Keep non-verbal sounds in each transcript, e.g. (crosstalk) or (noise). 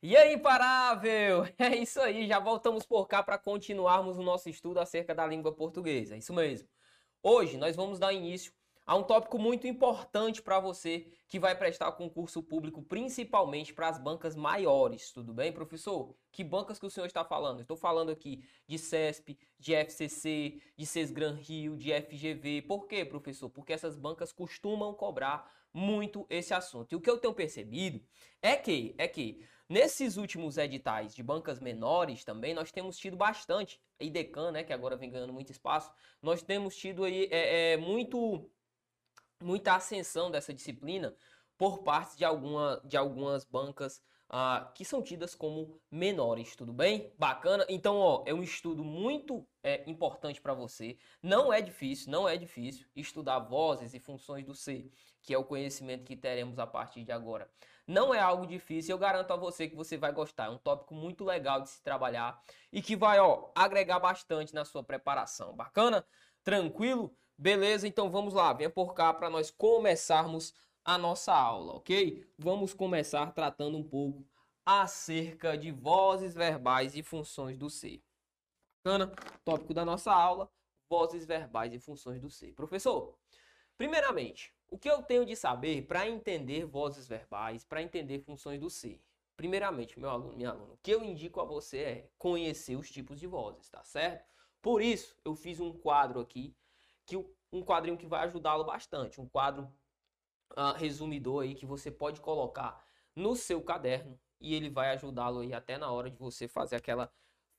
E aí, imparável! (laughs) É isso aí, já voltamos por cá para continuarmos o nosso estudo acerca da língua portuguesa. É isso mesmo. Hoje nós vamos dar início a um tópico muito importante para você que vai prestar concurso público, principalmente para as bancas maiores. Tudo bem, professor? Que bancas que o senhor está falando? Estou falando aqui de CESP, de FCC, de Sesgran Rio, de FGV. Por quê, professor? Porque essas bancas costumam cobrar muito esse assunto. E o que eu tenho percebido é que, é que nesses últimos editais de bancas menores também nós temos tido bastante, a IDECAN, né, que agora vem ganhando muito espaço, nós temos tido aí é, é, muito muita ascensão dessa disciplina por parte de, alguma, de algumas bancas que são tidas como menores, tudo bem? Bacana? Então, ó, é um estudo muito é, importante para você. Não é difícil, não é difícil estudar vozes e funções do C, que é o conhecimento que teremos a partir de agora. Não é algo difícil, eu garanto a você que você vai gostar. É um tópico muito legal de se trabalhar e que vai, ó, agregar bastante na sua preparação. Bacana? Tranquilo? Beleza? Então vamos lá, venha por cá para nós começarmos a nossa aula, ok? Vamos começar tratando um pouco acerca de vozes verbais e funções do ser. Bacana? Tópico da nossa aula, vozes verbais e funções do ser. Professor, primeiramente, o que eu tenho de saber para entender vozes verbais, para entender funções do ser? Primeiramente, meu aluno, minha aluna, o que eu indico a você é conhecer os tipos de vozes, tá certo? Por isso, eu fiz um quadro aqui, que um quadrinho que vai ajudá-lo bastante, um quadro uh, resumidor aí que você pode colocar no seu caderno e ele vai ajudá-lo aí até na hora de você fazer aquela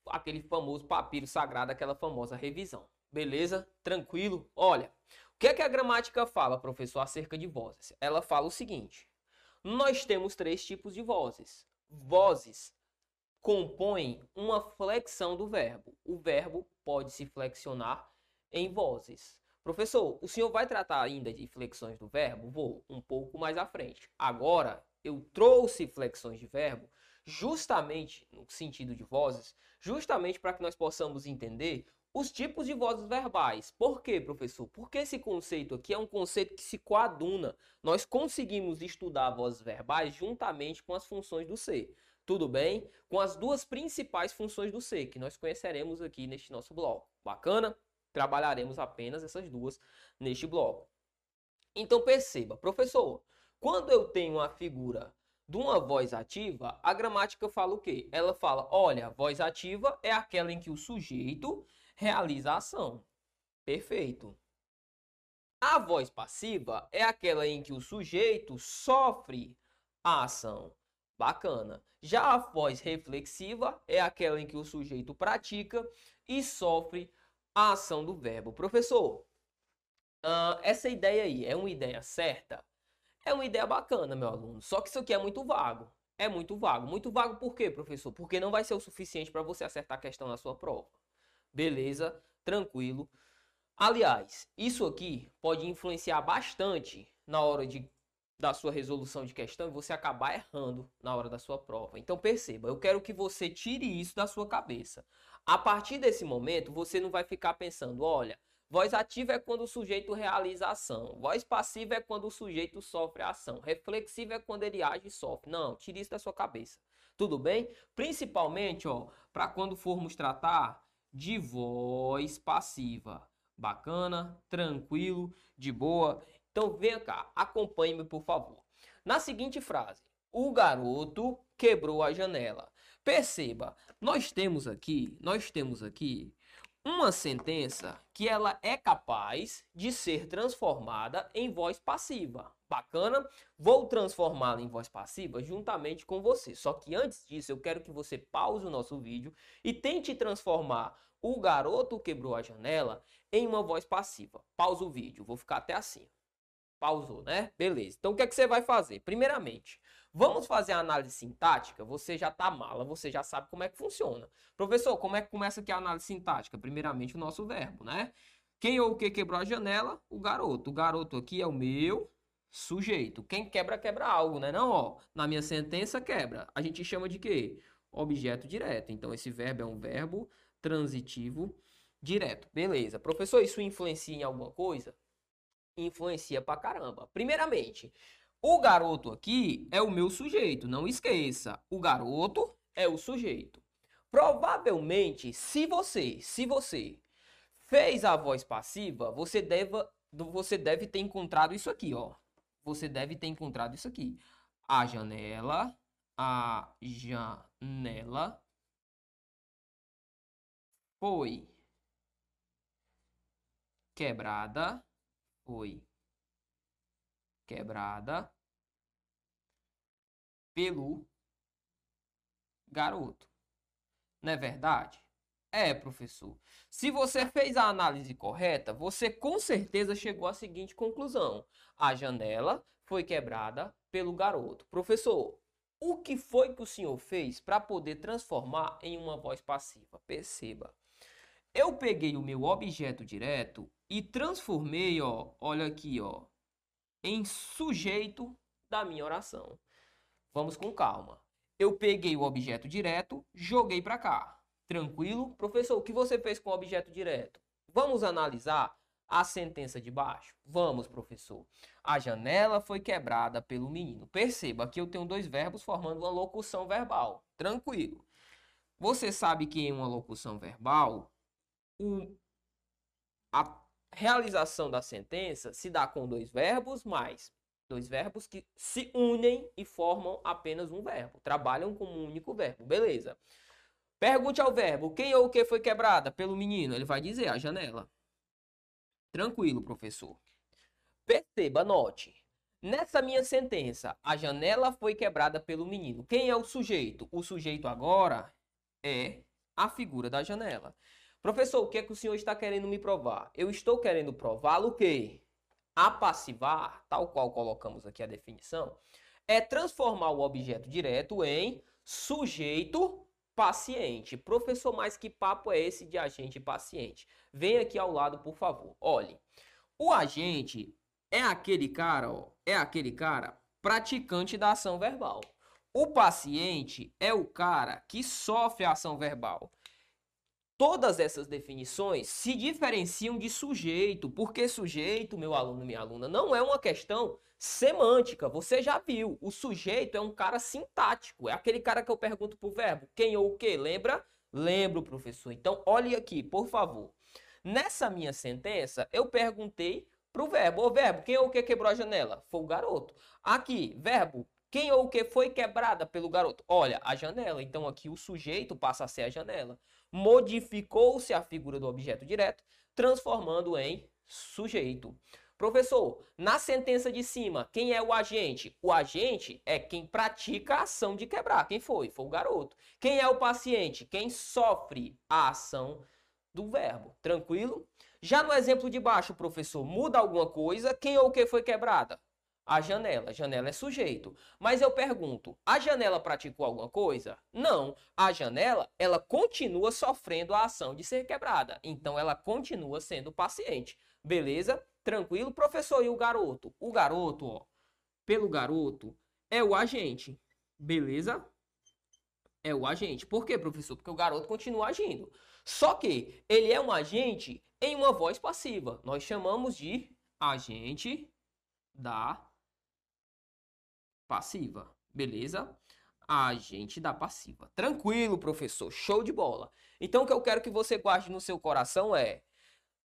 aquele famoso papiro sagrado, aquela famosa revisão. Beleza? Tranquilo? Olha, o que é que a gramática fala, professor, acerca de vozes? Ela fala o seguinte: nós temos três tipos de vozes. Vozes compõem uma flexão do verbo. O verbo pode se flexionar em vozes. Professor, o senhor vai tratar ainda de flexões do verbo? Vou, um pouco mais à frente. Agora, eu trouxe flexões de verbo justamente no sentido de vozes, justamente para que nós possamos entender os tipos de vozes verbais. Por quê, professor? Porque esse conceito aqui é um conceito que se coaduna. Nós conseguimos estudar vozes verbais juntamente com as funções do ser. Tudo bem? Com as duas principais funções do ser, que nós conheceremos aqui neste nosso bloco. Bacana? Trabalharemos apenas essas duas neste bloco. Então perceba, professor, quando eu tenho uma figura de uma voz ativa, a gramática fala o quê? Ela fala, olha, a voz ativa é aquela em que o sujeito realiza a ação. Perfeito. A voz passiva é aquela em que o sujeito sofre a ação. Bacana. Já a voz reflexiva é aquela em que o sujeito pratica e sofre a ação do verbo. Professor, uh, essa ideia aí é uma ideia certa? É uma ideia bacana, meu aluno. Só que isso aqui é muito vago. É muito vago. Muito vago por quê, professor? Porque não vai ser o suficiente para você acertar a questão na sua prova. Beleza? Tranquilo. Aliás, isso aqui pode influenciar bastante na hora de da sua resolução de questão e você acabar errando na hora da sua prova. Então perceba, eu quero que você tire isso da sua cabeça. A partir desse momento, você não vai ficar pensando, olha, voz ativa é quando o sujeito realiza a ação, voz passiva é quando o sujeito sofre a ação, reflexiva é quando ele age e sofre. Não, tire isso da sua cabeça. Tudo bem? Principalmente, ó, para quando formos tratar de voz passiva. Bacana, tranquilo, de boa. Então venha cá, acompanhe-me por favor. Na seguinte frase: O garoto quebrou a janela. Perceba, nós temos aqui, nós temos aqui uma sentença que ela é capaz de ser transformada em voz passiva. Bacana? Vou transformá-la em voz passiva juntamente com você. Só que antes disso, eu quero que você pause o nosso vídeo e tente transformar o garoto quebrou a janela em uma voz passiva. Pausa o vídeo, vou ficar até assim. Pausou, né? Beleza. Então o que é que você vai fazer? Primeiramente, vamos fazer a análise sintática. Você já tá mala, você já sabe como é que funciona. Professor, como é que começa aqui a análise sintática? Primeiramente o nosso verbo, né? Quem ou o que quebrou a janela? O garoto. O garoto aqui é o meu sujeito. Quem quebra, quebra algo, né? Não, ó. Na minha sentença, quebra. A gente chama de quê? Objeto direto. Então, esse verbo é um verbo transitivo direto. Beleza. Professor, isso influencia em alguma coisa? influencia pra caramba. Primeiramente, O garoto aqui é o meu sujeito, não esqueça. O garoto é o sujeito. Provavelmente, se você, se você fez a voz passiva, você deve, você deve ter encontrado isso aqui, ó. Você deve ter encontrado isso aqui. A janela, a janela foi quebrada, foi quebrada pelo garoto. Não é verdade? É, professor. Se você fez a análise correta, você com certeza chegou à seguinte conclusão: a janela foi quebrada pelo garoto. Professor, o que foi que o senhor fez para poder transformar em uma voz passiva? Perceba. Eu peguei o meu objeto direto e transformei, ó, olha aqui, ó, em sujeito da minha oração. Vamos com calma. Eu peguei o objeto direto, joguei para cá. Tranquilo? Professor, o que você fez com o objeto direto? Vamos analisar a sentença de baixo? Vamos, professor. A janela foi quebrada pelo menino. Perceba que eu tenho dois verbos formando uma locução verbal. Tranquilo. Você sabe que em uma locução verbal, o, a realização da sentença se dá com dois verbos mais dois verbos que se unem e formam apenas um verbo, trabalham como um único verbo, beleza? Pergunte ao verbo, quem ou o que foi quebrada pelo menino? Ele vai dizer a janela. Tranquilo, professor. Perceba, note. Nessa minha sentença, a janela foi quebrada pelo menino. Quem é o sujeito? O sujeito agora é a figura da janela. Professor, o que é que o senhor está querendo me provar? Eu estou querendo prová-lo que apassivar, tal qual colocamos aqui a definição, é transformar o objeto direto em sujeito paciente. Professor, mas que papo é esse de agente paciente? Vem aqui ao lado, por favor. Olhe, o agente é aquele cara, ó, é aquele cara praticante da ação verbal. O paciente é o cara que sofre a ação verbal. Todas essas definições se diferenciam de sujeito, porque sujeito, meu aluno, minha aluna, não é uma questão semântica. Você já viu, o sujeito é um cara sintático, é aquele cara que eu pergunto pro verbo, quem ou o que, lembra? Lembro, professor. Então, olhe aqui, por favor. Nessa minha sentença, eu perguntei pro verbo, ô verbo, quem ou o que quebrou a janela? Foi o garoto. Aqui, verbo, quem ou o que foi quebrada pelo garoto? Olha, a janela. Então aqui o sujeito passa a ser a janela. Modificou-se a figura do objeto direto, transformando em sujeito. Professor, na sentença de cima, quem é o agente? O agente é quem pratica a ação de quebrar. Quem foi? Foi o garoto. Quem é o paciente? Quem sofre a ação do verbo. Tranquilo? Já no exemplo de baixo, professor, muda alguma coisa? Quem ou o que foi quebrada? A janela. A janela é sujeito. Mas eu pergunto, a janela praticou alguma coisa? Não. A janela, ela continua sofrendo a ação de ser quebrada. Então ela continua sendo paciente. Beleza? Tranquilo, professor? E o garoto? O garoto, ó, pelo garoto, é o agente. Beleza? É o agente. Por quê, professor? Porque o garoto continua agindo. Só que ele é um agente em uma voz passiva. Nós chamamos de agente da passiva, beleza? Agente da passiva. Tranquilo, professor, show de bola. Então o que eu quero que você guarde no seu coração é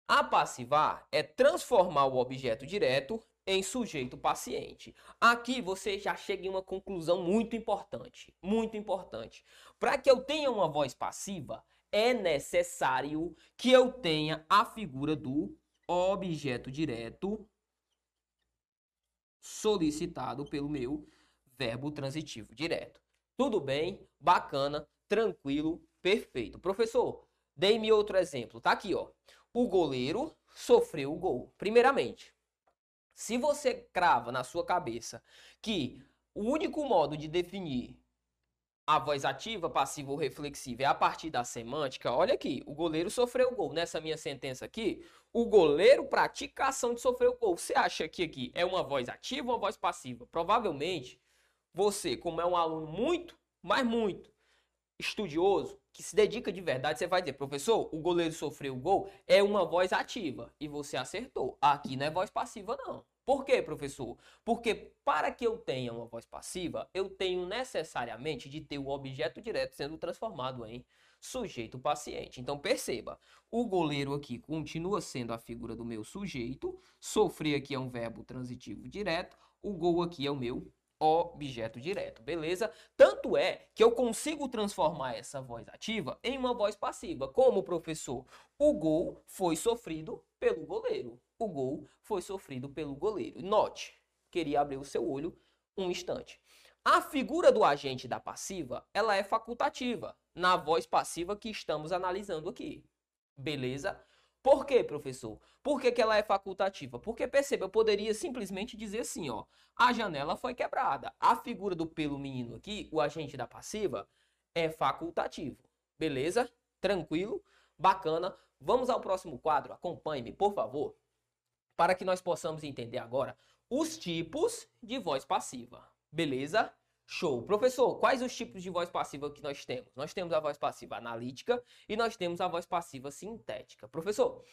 apassivar é transformar o objeto direto em sujeito paciente. Aqui você já chega em uma conclusão muito importante, muito importante. Para que eu tenha uma voz passiva, é necessário que eu tenha a figura do objeto direto solicitado pelo meu verbo transitivo direto. Tudo bem? Bacana, tranquilo, perfeito. Professor, dei-me outro exemplo. Tá aqui, ó. O goleiro sofreu o gol. Primeiramente, se você crava na sua cabeça que o único modo de definir a voz ativa, passiva ou reflexiva é a partir da semântica, olha aqui, o goleiro sofreu o gol. Nessa minha sentença aqui, o goleiro pratica a ação de sofrer o gol. Você acha que aqui é uma voz ativa ou uma voz passiva? Provavelmente, você, como é um aluno muito, mas muito estudioso, que se dedica de verdade, você vai dizer, professor, o goleiro sofreu o gol, é uma voz ativa. E você acertou. Aqui não é voz passiva, não. Por quê, professor? Porque para que eu tenha uma voz passiva, eu tenho necessariamente de ter o objeto direto sendo transformado em sujeito paciente. Então perceba, o goleiro aqui continua sendo a figura do meu sujeito, sofrer aqui é um verbo transitivo direto, o gol aqui é o meu objeto direto, beleza? Tanto é que eu consigo transformar essa voz ativa em uma voz passiva. Como, professor? O gol foi sofrido pelo goleiro. O gol foi sofrido pelo goleiro. Note, queria abrir o seu olho um instante. A figura do agente da passiva, ela é facultativa na voz passiva que estamos analisando aqui. Beleza? Por quê, professor? Por que, que ela é facultativa? Porque, perceba, eu poderia simplesmente dizer assim, ó. A janela foi quebrada. A figura do pelo menino aqui, o agente da passiva, é facultativo. Beleza? Tranquilo? Bacana. Vamos ao próximo quadro. Acompanhe-me, por favor. Para que nós possamos entender agora os tipos de voz passiva. Beleza? Show. Professor, quais os tipos de voz passiva que nós temos? Nós temos a voz passiva analítica e nós temos a voz passiva sintética. Professor,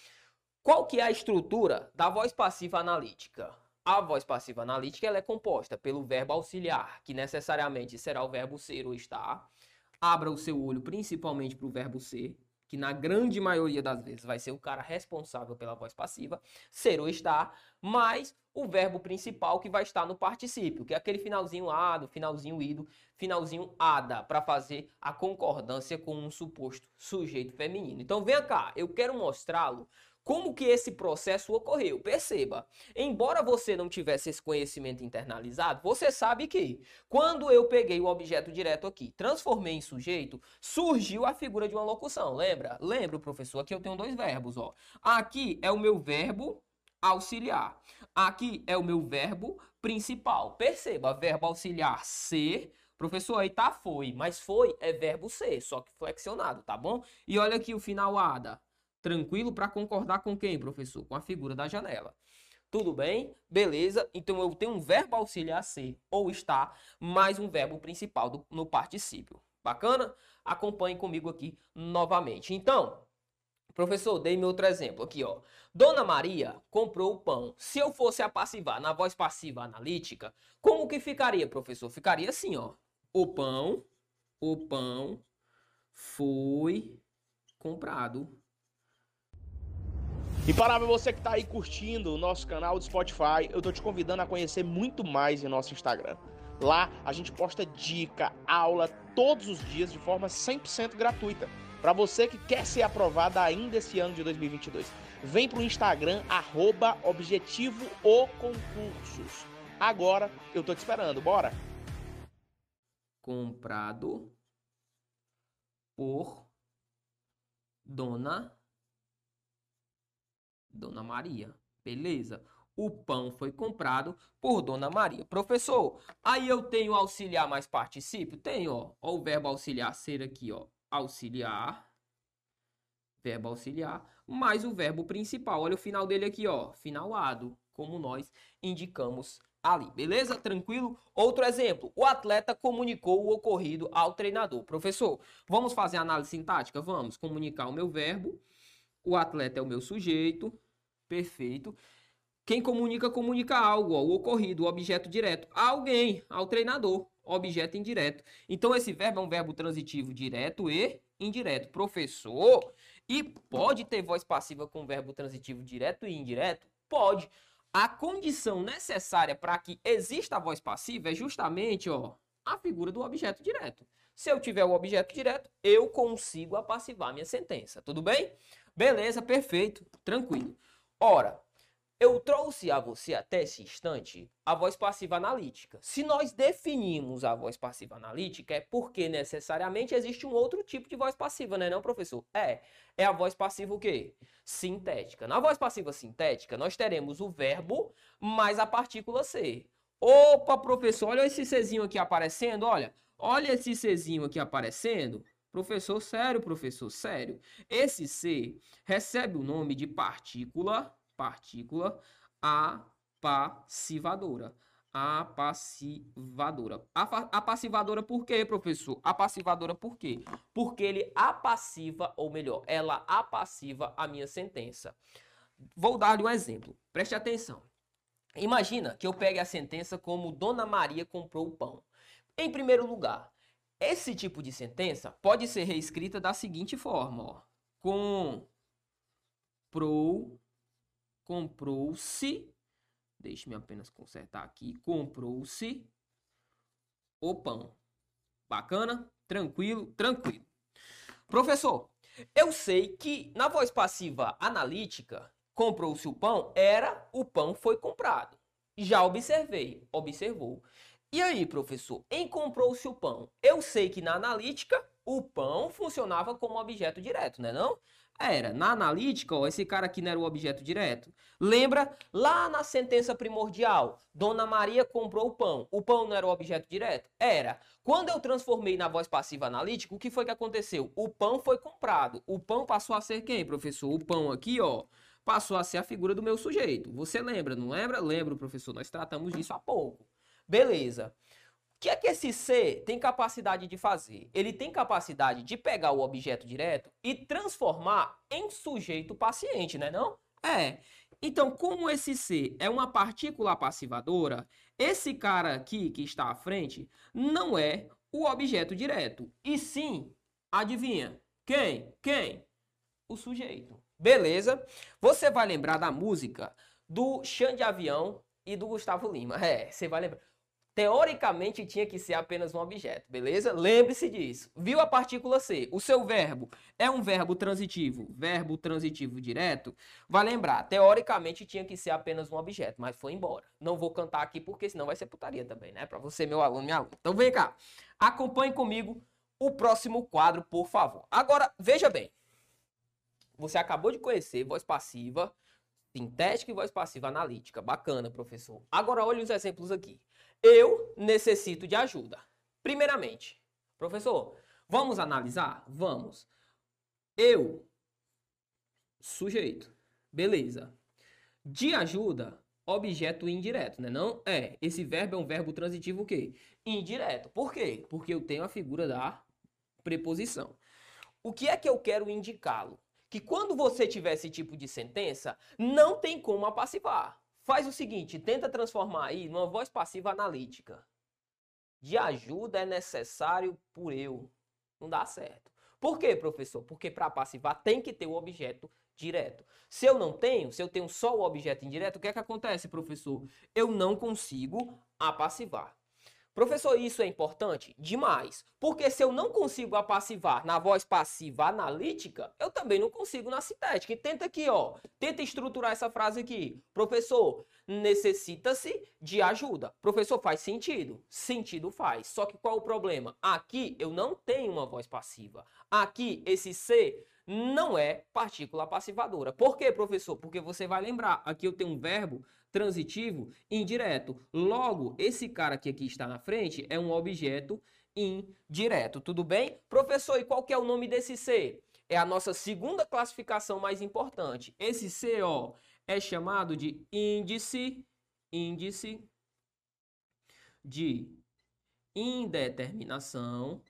qual que é a estrutura da voz passiva analítica? A voz passiva analítica ela é composta pelo verbo auxiliar, que necessariamente será o verbo ser ou estar. Abra o seu olho principalmente para o verbo ser, que na grande maioria das vezes vai ser o cara responsável pela voz passiva, ser ou estar, mais o verbo principal que vai estar no particípio, que é aquele finalzinho ado, finalzinho ido, finalzinho ada, para fazer a concordância com um suposto sujeito feminino. Então venha cá, eu quero mostrá-lo como que esse processo ocorreu? Perceba, embora você não tivesse esse conhecimento internalizado, você sabe que quando eu peguei o objeto direto aqui, transformei em sujeito, surgiu a figura de uma locução, lembra? Lembra, professor, aqui eu tenho dois verbos, ó. Aqui é o meu verbo auxiliar. Aqui é o meu verbo principal. Perceba, verbo auxiliar ser Professor, aí tá foi, mas foi é verbo ser, só que flexionado, tá bom? E olha aqui o final ada. Tranquilo para concordar com quem, professor? Com a figura da janela. Tudo bem? Beleza? Então eu tenho um verbo auxiliar ser ou estar, mais um verbo principal do, no particípio. Bacana? Acompanhe comigo aqui novamente. Então, professor, dei meu outro exemplo aqui, ó. Dona Maria comprou o pão. Se eu fosse a passivar na voz passiva analítica, como que ficaria, professor? Ficaria assim, ó. O pão, o pão foi comprado. E para você que está aí curtindo o nosso canal do Spotify, eu tô te convidando a conhecer muito mais em nosso Instagram. Lá a gente posta dica, aula todos os dias de forma 100% gratuita. Para você que quer ser aprovado ainda esse ano de 2022, vem pro Instagram arroba objetivo o concursos. Agora eu tô te esperando, bora? Comprado por Dona Dona Maria. Beleza? O pão foi comprado por Dona Maria. Professor, aí eu tenho auxiliar mais particípio? Tenho, ó. ó o verbo auxiliar ser aqui, ó. Auxiliar. Verbo auxiliar. Mais o verbo principal. Olha o final dele aqui, ó. Finalado. Como nós indicamos ali. Beleza? Tranquilo? Outro exemplo. O atleta comunicou o ocorrido ao treinador. Professor, vamos fazer análise sintática? Vamos. Comunicar o meu verbo. O atleta é o meu sujeito. Perfeito. Quem comunica, comunica algo, ó, o ocorrido, o objeto direto. A alguém, ao treinador, objeto indireto. Então, esse verbo é um verbo transitivo direto e indireto. Professor, e pode ter voz passiva com verbo transitivo direto e indireto? Pode. A condição necessária para que exista a voz passiva é justamente ó, a figura do objeto direto. Se eu tiver o objeto direto, eu consigo apassivar minha sentença. Tudo bem? Beleza, perfeito, tranquilo. Ora, eu trouxe a você até esse instante a voz passiva analítica. Se nós definimos a voz passiva analítica, é porque necessariamente existe um outro tipo de voz passiva, né, não, professor? É, é a voz passiva o quê? Sintética. Na voz passiva sintética, nós teremos o verbo mais a partícula ser. Opa, professor, olha esse Czinho aqui aparecendo, olha. Olha esse Czinho aqui aparecendo. Professor, sério, professor, sério. Esse C recebe o nome de partícula, partícula apassivadora. Apassivadora. Apassivadora por quê, professor? Apassivadora por quê? Porque ele apassiva, ou melhor, ela apassiva a minha sentença. Vou dar-lhe um exemplo. Preste atenção. Imagina que eu pegue a sentença como Dona Maria comprou o pão. Em primeiro lugar, esse tipo de sentença pode ser reescrita da seguinte forma, ó. Comprou, comprou-se, deixe-me apenas consertar aqui, comprou-se o pão. Bacana? Tranquilo? Tranquilo. Professor, eu sei que na voz passiva analítica, comprou-se o pão, era o pão foi comprado. Já observei, observou. E aí, professor, em comprou-se o pão, eu sei que na analítica o pão funcionava como objeto direto, né não? Era, na analítica, ó, esse cara aqui não era o objeto direto. Lembra lá na sentença primordial, Dona Maria comprou o pão. O pão não era o objeto direto? Era. Quando eu transformei na voz passiva analítica, o que foi que aconteceu? O pão foi comprado. O pão passou a ser quem, professor? O pão aqui, ó, passou a ser a figura do meu sujeito. Você lembra, não lembra? Lembro, professor, nós tratamos disso há pouco. Beleza. O que é que esse C tem capacidade de fazer? Ele tem capacidade de pegar o objeto direto e transformar em sujeito paciente, né não? É. Então, como esse C é uma partícula passivadora, esse cara aqui que está à frente não é o objeto direto. E sim, adivinha? Quem? Quem? O sujeito. Beleza? Você vai lembrar da música do Xande Avião e do Gustavo Lima. É, você vai lembrar teoricamente tinha que ser apenas um objeto, beleza? Lembre-se disso. Viu a partícula C? O seu verbo é um verbo transitivo, verbo transitivo direto? Vai lembrar, teoricamente tinha que ser apenas um objeto, mas foi embora. Não vou cantar aqui porque senão vai ser putaria também, né? Para você, meu aluno, minha aluna. Então vem cá. Acompanhe comigo o próximo quadro, por favor. Agora, veja bem. Você acabou de conhecer voz passiva, sintética e voz passiva analítica. Bacana, professor. Agora olhe os exemplos aqui. Eu necessito de ajuda. Primeiramente, professor, vamos analisar? Vamos. Eu, sujeito. Beleza. De ajuda, objeto indireto, né? Não é. Esse verbo é um verbo transitivo o quê? Indireto. Por quê? Porque eu tenho a figura da preposição. O que é que eu quero indicá-lo? Que quando você tiver esse tipo de sentença, não tem como apassivar. Faz o seguinte, tenta transformar aí numa voz passiva analítica. De ajuda é necessário por eu. Não dá certo. Por quê, professor? Porque para passivar tem que ter o objeto direto. Se eu não tenho, se eu tenho só o objeto indireto, o que é que acontece, professor? Eu não consigo apassivar. Professor, isso é importante? Demais. Porque se eu não consigo apassivar na voz passiva analítica, eu também não consigo na sintética. E tenta aqui, ó. Tenta estruturar essa frase aqui. Professor, necessita-se de ajuda. Professor, faz sentido? Sentido faz. Só que qual o problema? Aqui eu não tenho uma voz passiva. Aqui, esse C não é partícula passivadora. Por quê, professor? Porque você vai lembrar, aqui eu tenho um verbo transitivo indireto. Logo, esse cara que aqui está na frente é um objeto indireto. Tudo bem? Professor, e qual que é o nome desse C? É a nossa segunda classificação mais importante. Esse C, ó, é chamado de índice, índice de indeterminação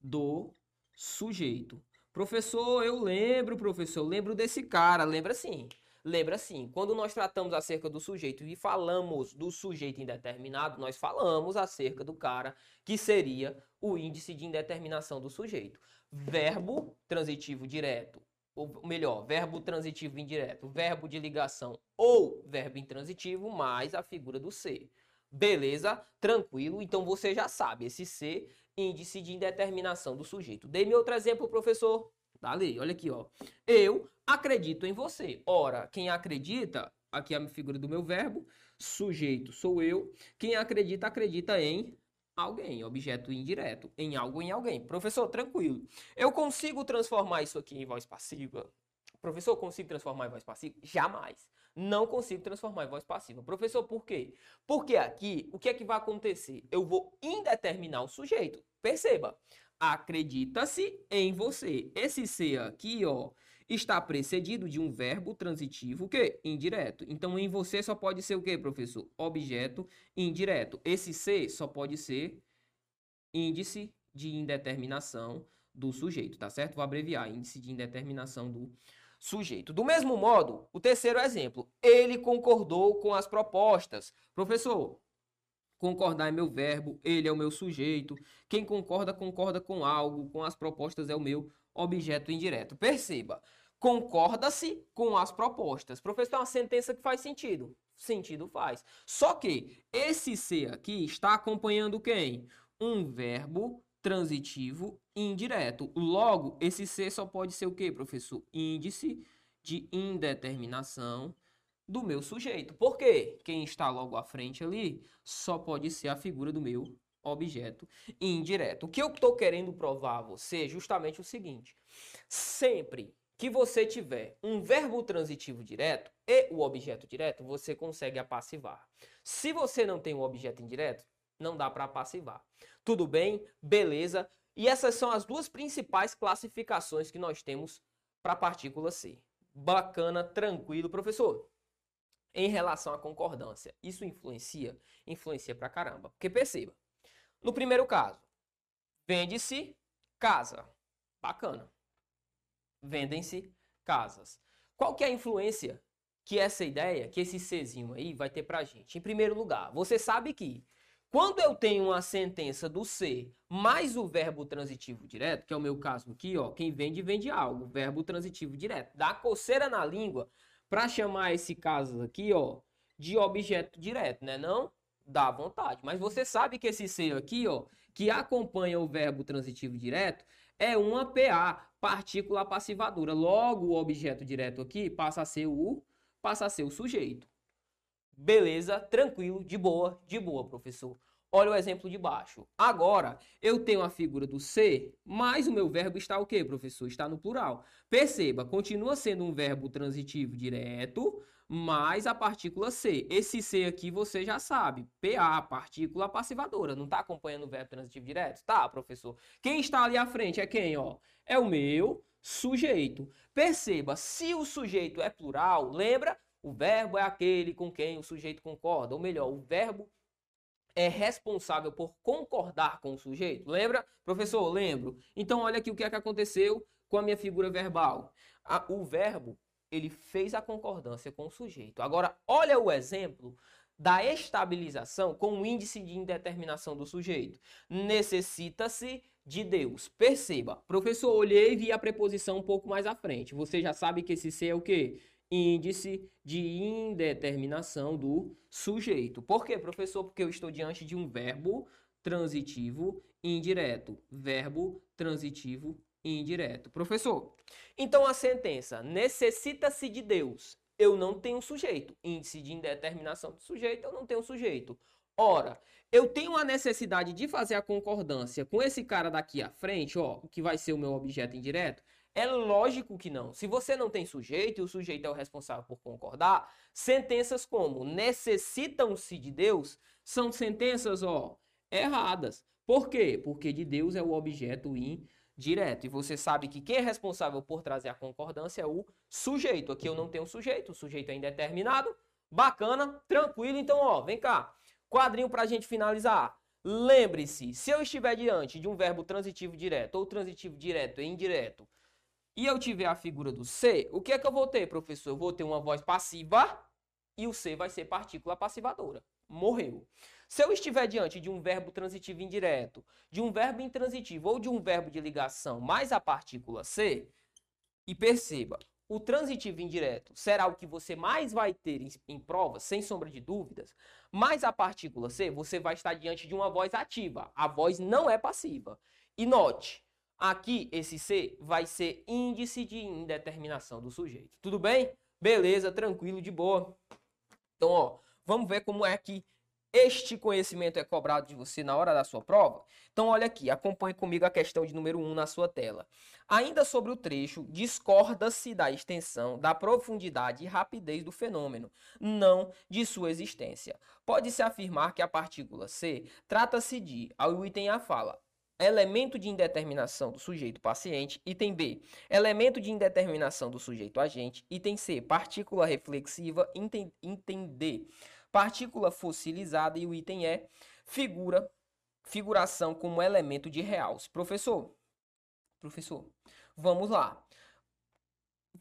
do sujeito. Professor, eu lembro, professor, eu lembro desse cara, lembra sim. Lembra assim, quando nós tratamos acerca do sujeito e falamos do sujeito indeterminado, nós falamos acerca do cara que seria o índice de indeterminação do sujeito. Verbo transitivo direto, ou melhor, verbo transitivo indireto, verbo de ligação ou verbo intransitivo mais a figura do ser. Beleza? Tranquilo? Então você já sabe, esse C, índice de indeterminação do sujeito. Dê-me outro exemplo, professor. Dali, olha aqui, ó. Eu acredito em você. Ora, quem acredita, aqui é a figura do meu verbo, sujeito sou eu. Quem acredita, acredita em alguém, objeto indireto, em algo em alguém. Professor, tranquilo. Eu consigo transformar isso aqui em voz passiva? Professor, consigo transformar em voz passiva? Jamais. Não consigo transformar em voz passiva. Professor, por quê? Porque aqui, o que é que vai acontecer? Eu vou indeterminar o sujeito. Perceba, acredita-se em você. Esse ser aqui, ó, está precedido de um verbo transitivo que indireto. Então em você só pode ser o que, professor? Objeto indireto. Esse ser só pode ser índice de indeterminação do sujeito, tá certo? Vou abreviar, índice de indeterminação do sujeito. Do mesmo modo, o terceiro exemplo, ele concordou com as propostas. Professor, concordar é meu verbo, ele é o meu sujeito. Quem concorda, concorda com algo, com as propostas é o meu objeto indireto. Perceba, concorda-se com as propostas. Professor, é uma sentença que faz sentido. Sentido faz. Só que esse ser aqui está acompanhando quem? Um verbo transitivo indireto. Logo, esse ser só pode ser o quê, professor? Índice de indeterminação do meu sujeito. Por quê? Quem está logo à frente ali só pode ser a figura do meu objeto indireto. O que eu estou querendo provar a você é justamente o seguinte: sempre que você tiver um verbo transitivo direto e o objeto direto, você consegue apassivar. Se você não tem o um objeto indireto, não dá para passivar. Tudo bem? Beleza? E essas são as duas principais classificações que nós temos para a partícula C. Bacana, tranquilo, professor. Em relação à concordância, isso influencia? Influencia pra caramba. Porque perceba, no primeiro caso, vende-se casa. Bacana. Vendem-se casas. Qual que é a influência que essa ideia, que esse Czinho aí vai ter pra gente? Em primeiro lugar, você sabe que quando eu tenho uma sentença do ser mais o verbo transitivo direto, que é o meu caso aqui, ó, quem vende, vende algo, verbo transitivo direto. Dá coceira na língua para chamar esse caso aqui, ó, de objeto direto, né não? dá vontade. Mas você sabe que esse ser aqui, ó, que acompanha o verbo transitivo direto, é uma PA, partícula passivadora. Logo, o objeto direto aqui passa a ser o passa a ser o sujeito. Beleza, tranquilo, de boa, de boa, professor. Olha o exemplo de baixo. Agora, eu tenho a figura do ser, mas o meu verbo está o quê, professor? Está no plural. Perceba, continua sendo um verbo transitivo direto, mais a partícula C. Esse C aqui você já sabe. PA, partícula passivadora. Não está acompanhando o verbo transitivo direto? Tá, professor. Quem está ali à frente é quem, ó? É o meu sujeito. Perceba, se o sujeito é plural, lembra? O verbo é aquele com quem o sujeito concorda. Ou melhor, o verbo é responsável por concordar com o sujeito. Lembra? Professor, lembro. Então, olha aqui o que é que aconteceu com a minha figura verbal. A, o verbo ele fez a concordância com o sujeito. Agora, olha o exemplo da estabilização com o índice de indeterminação do sujeito. Necessita-se de Deus. Perceba, professor, olhei e vi a preposição um pouco mais à frente. Você já sabe que esse ser é o quê? Índice de indeterminação do sujeito. Por quê, professor? Porque eu estou diante de um verbo transitivo indireto. Verbo transitivo indireto. Professor, então a sentença necessita-se de Deus. Eu não tenho sujeito. Índice de indeterminação do sujeito, eu não tenho sujeito. Ora, eu tenho a necessidade de fazer a concordância com esse cara daqui à frente, ó, que vai ser o meu objeto indireto. É lógico que não. Se você não tem sujeito e o sujeito é o responsável por concordar, sentenças como necessitam-se de Deus são sentenças, ó, erradas. Por quê? Porque de Deus é o objeto in direto. E você sabe que quem é responsável por trazer a concordância é o sujeito. Aqui eu não tenho sujeito, o sujeito é indeterminado. Bacana, tranquilo. Então, ó, vem cá. Quadrinho para a gente finalizar. Lembre-se, se eu estiver diante de um verbo transitivo direto ou transitivo direto e indireto, e eu tiver a figura do ser, o que é que eu vou ter, professor? Eu vou ter uma voz passiva e o ser vai ser partícula passivadora. Morreu. Se eu estiver diante de um verbo transitivo indireto, de um verbo intransitivo ou de um verbo de ligação mais a partícula ser, e perceba, o transitivo indireto será o que você mais vai ter em, em prova, sem sombra de dúvidas, mas a partícula ser, você vai estar diante de uma voz ativa. A voz não é passiva. E note, aqui esse ser vai ser índice de indeterminação do sujeito. Tudo bem? Beleza, tranquilo, de boa. Então, ó, vamos ver como é que este conhecimento é cobrado de você na hora da sua prova? Então, olha aqui, acompanhe comigo a questão de número 1 na sua tela. Ainda sobre o trecho, discorda-se da extensão, da profundidade e rapidez do fenômeno, não de sua existência. Pode-se afirmar que a partícula C trata-se de, ao item A fala, elemento de indeterminação do sujeito paciente, item B, elemento de indeterminação do sujeito agente, item C, partícula reflexiva, item, D, partícula fossilizada e o item é figura, figuração como elemento de realce. Professor, professor, vamos lá.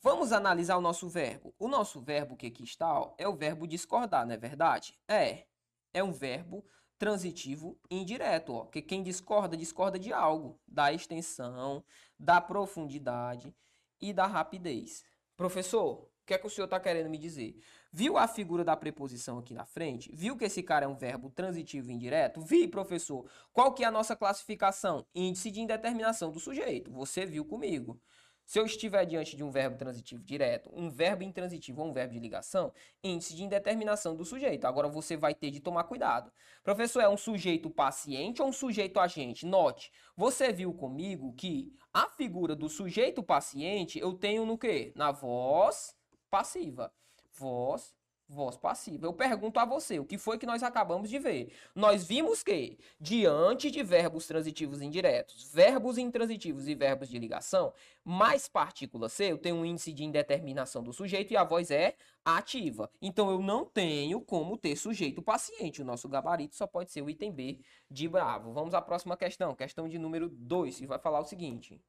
Vamos analisar o nosso verbo. O nosso verbo que aqui está ó, é o verbo discordar, não é verdade? É. É um verbo transitivo indireto, ó, que quem discorda, discorda de algo, da extensão, da profundidade e da rapidez. Professor, o que é que o senhor está querendo me dizer? Viu a figura da preposição aqui na frente? Viu que esse cara é um verbo transitivo indireto? Vi, professor. Qual que é a nossa classificação? Índice de indeterminação do sujeito. Você viu comigo. Se eu estiver diante de um verbo transitivo direto, um verbo intransitivo ou um verbo de ligação, índice de indeterminação do sujeito. Agora você vai ter de tomar cuidado. Professor, é um sujeito paciente ou um sujeito agente? Note, você viu comigo que a figura do sujeito paciente eu tenho no quê? Na voz passiva. Voz voz passiva. Eu pergunto a você, o que foi que nós acabamos de ver? Nós vimos que, diante de verbos transitivos indiretos, verbos intransitivos e verbos de ligação, mais partícula C, eu tenho um índice de indeterminação do sujeito e a voz é ativa. Então, eu não tenho como ter sujeito paciente. O nosso gabarito só pode ser o item B de bravo. Vamos à próxima questão, questão de número 2, e vai falar o seguinte.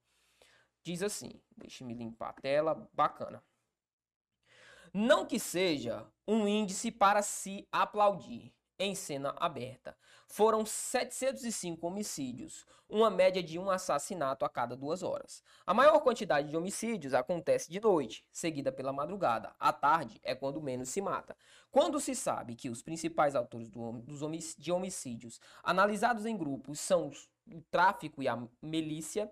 Diz assim, deixe-me limpar a tela, bacana. Não que seja um índice para se aplaudir em cena aberta. Foram 705 homicídios, uma média de um assassinato a cada duas horas. A maior quantidade de homicídios acontece de noite, seguida pela madrugada. À tarde é quando menos se mata. Quando se sabe que os principais autores do, dos homic de homicídios analisados em grupos são o tráfico e a milícia,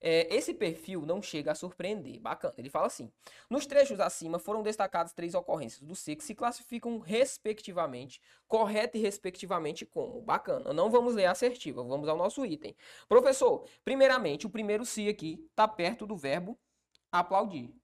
é, esse perfil não chega a surpreender. Bacana. Ele fala assim: nos trechos acima foram destacadas três ocorrências do C que se classificam respectivamente, correta e respectivamente como. Bacana. Não vamos ler a assertiva, vamos ao nosso item. Professor, primeiramente, o primeiro se aqui está perto do verbo aplaudir.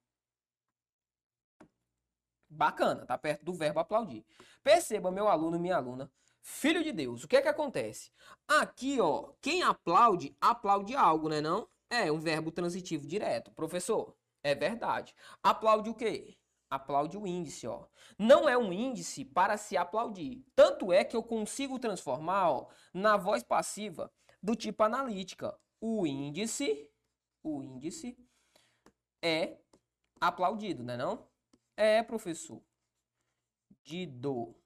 Bacana, está perto do verbo aplaudir. Perceba, meu aluno minha aluna, filho de Deus, o que é que acontece? Aqui, ó, quem aplaude, aplaude algo, né não? É um verbo transitivo direto. Professor, é verdade. Aplaude o quê? Aplaude o índice, ó. Não é um índice para se aplaudir. Tanto é que eu consigo transformar, ó, na voz passiva do tipo analítica. O índice, o índice é aplaudido, né não? É, professor. Dido.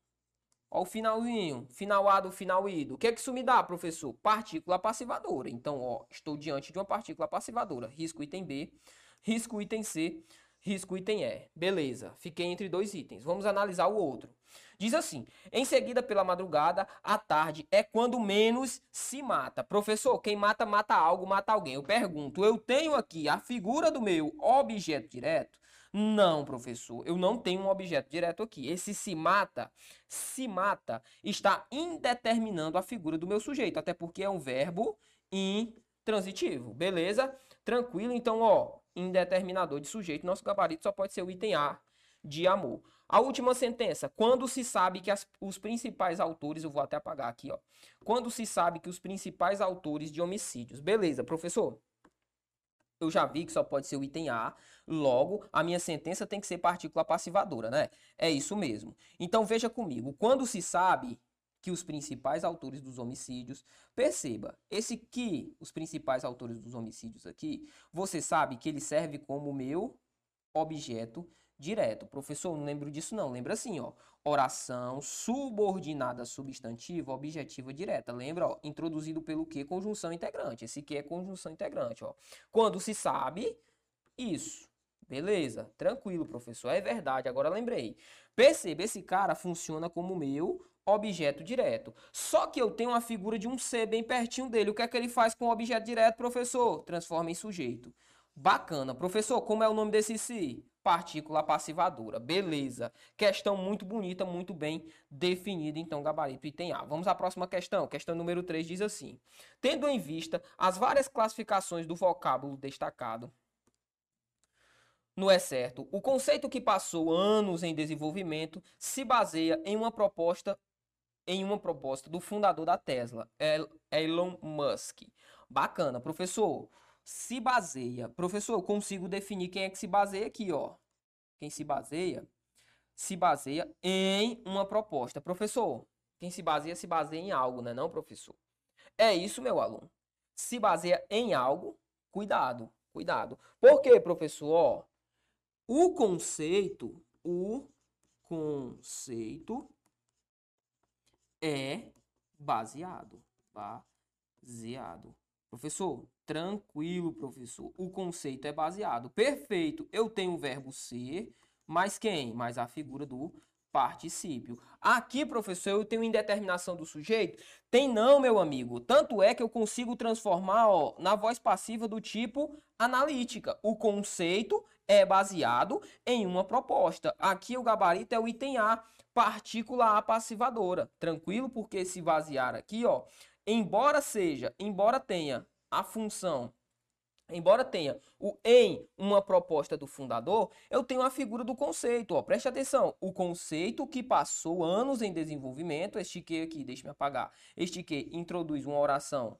O finalzinho, final A do final. O que é que isso me dá, professor? Partícula passivadora. Então, ó, estou diante de uma partícula passivadora. Risco item B, risco item C, risco item E. Beleza, fiquei entre dois itens. Vamos analisar o outro. Diz assim: em seguida, pela madrugada, à tarde é quando menos se mata. Professor, quem mata, mata algo, mata alguém. Eu pergunto: eu tenho aqui a figura do meu objeto direto? Não, professor, eu não tenho um objeto direto aqui. Esse se mata, se mata, está indeterminando a figura do meu sujeito, até porque é um verbo intransitivo. Beleza? Tranquilo? Então, ó, indeterminador de sujeito, nosso gabarito só pode ser o item A de amor. A última sentença, quando se sabe que as, os principais autores, eu vou até apagar aqui, ó. Quando se sabe que os principais autores de homicídios. Beleza, professor? Eu já vi que só pode ser o item A, logo a minha sentença tem que ser partícula passivadora, né? É isso mesmo. Então veja comigo, quando se sabe que os principais autores dos homicídios, perceba, esse que, os principais autores dos homicídios aqui, você sabe que ele serve como meu objeto direto. Professor, não lembro disso não. Lembra assim, ó. Oração subordinada substantiva objetiva direta. Lembra, ó, introduzido pelo que? Conjunção integrante. Esse que é conjunção integrante, ó. Quando se sabe isso. Beleza, tranquilo, professor. É verdade, agora lembrei. Perceba, esse cara funciona como meu objeto direto. Só que eu tenho uma figura de um C bem pertinho dele. O que é que ele faz com o objeto direto, professor? Transforma em sujeito. Bacana. Professor, como é o nome desse si? Partícula passivadora. Beleza. Questão muito bonita, muito bem definida, então, gabarito item A. Vamos à próxima questão. Questão número 3 diz assim: Tendo em vista as várias classificações do vocábulo destacado, no é certo, o conceito que passou anos em desenvolvimento se baseia em uma proposta em uma proposta do fundador da Tesla, Elon Musk. Bacana, professor se baseia. Professor, eu consigo definir quem é que se baseia aqui, ó. Quem se baseia se baseia em uma proposta. Professor, quem se baseia se baseia em algo, né, não, professor? É isso, meu aluno. Se baseia em algo, cuidado, cuidado. Por quê, professor? Ó, O conceito, o conceito é baseado, baseado. Professor, tranquilo, professor. O conceito é baseado. Perfeito. Eu tenho o verbo ser, mais quem? Mais a figura do particípio. Aqui, professor, eu tenho indeterminação do sujeito? Tem não, meu amigo. Tanto é que eu consigo transformar ó, na voz passiva do tipo analítica. O conceito é baseado em uma proposta. Aqui o gabarito é o item A, partícula A passivadora. Tranquilo? Porque se basear aqui, ó, embora seja, embora tenha a função Embora tenha o em uma proposta do fundador, eu tenho a figura do conceito. Ó. Preste atenção. O conceito que passou anos em desenvolvimento, este que aqui, deixa-me apagar. Este que introduz uma oração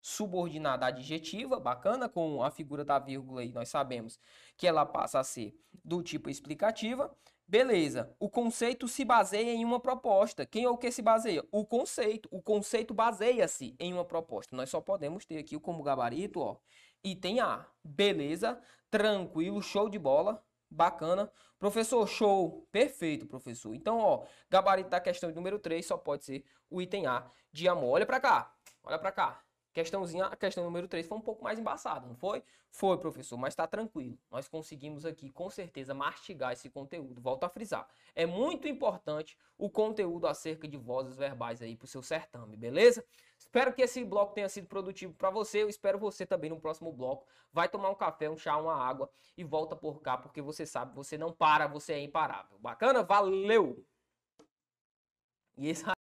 subordinada adjetiva, bacana, com a figura da vírgula e nós sabemos que ela passa a ser do tipo explicativa. Beleza, o conceito se baseia em uma proposta. Quem ou o que se baseia? O conceito. O conceito baseia-se em uma proposta. Nós só podemos ter aqui como gabarito, ó, Item A. Beleza, tranquilo, show de bola, bacana. Professor, show, perfeito, professor. Então, ó, gabarito da questão número 3 só pode ser o item A de amor. Olha para cá, olha para cá. Questãozinha, a questão número 3 foi um pouco mais embaçada, não foi? Foi, professor, mas está tranquilo. Nós conseguimos aqui, com certeza, mastigar esse conteúdo. Volto a frisar. É muito importante o conteúdo acerca de vozes verbais aí para o seu certame, beleza? Espero que esse bloco tenha sido produtivo para você. Eu espero você também no próximo bloco. Vai tomar um café, um chá, uma água e volta por cá, porque você sabe, você não para, você é imparável. Bacana? Valeu! E esse (laughs)